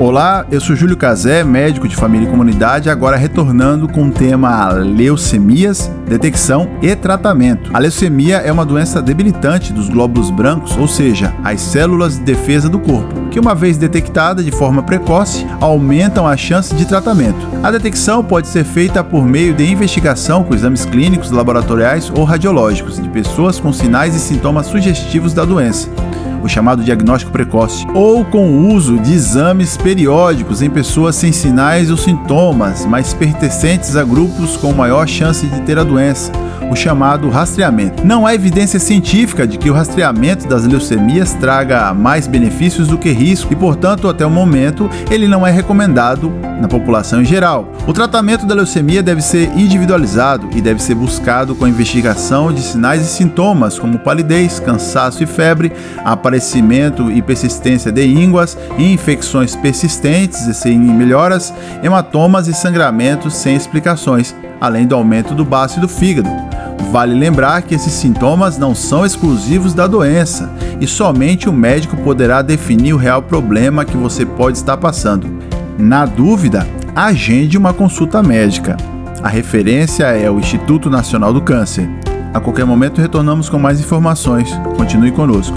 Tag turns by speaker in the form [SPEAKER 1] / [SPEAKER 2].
[SPEAKER 1] Olá, eu sou Júlio Cazé, médico de família e comunidade, agora retornando com o tema leucemias, detecção e tratamento. A leucemia é uma doença debilitante dos glóbulos brancos, ou seja, as células de defesa do corpo, que uma vez detectada de forma precoce, aumentam a chance de tratamento. A detecção pode ser feita por meio de investigação com exames clínicos, laboratoriais ou radiológicos de pessoas com sinais e sintomas sugestivos da doença o chamado diagnóstico precoce, ou com o uso de exames periódicos em pessoas sem sinais ou sintomas, mas pertencentes a grupos com maior chance de ter a doença, o chamado rastreamento. Não há evidência científica de que o rastreamento das leucemias traga mais benefícios do que risco e, portanto, até o momento, ele não é recomendado na população em geral. O tratamento da leucemia deve ser individualizado e deve ser buscado com a investigação de sinais e sintomas como palidez, cansaço e febre, aparecimento e persistência de ínguas, infecções persistentes e sem melhoras, hematomas e sangramentos sem explicações, além do aumento do baço e do fígado. Vale lembrar que esses sintomas não são exclusivos da doença e somente o médico poderá definir o real problema que você pode estar passando. Na dúvida, agende uma consulta médica. A referência é o Instituto Nacional do Câncer. A qualquer momento retornamos com mais informações. Continue conosco.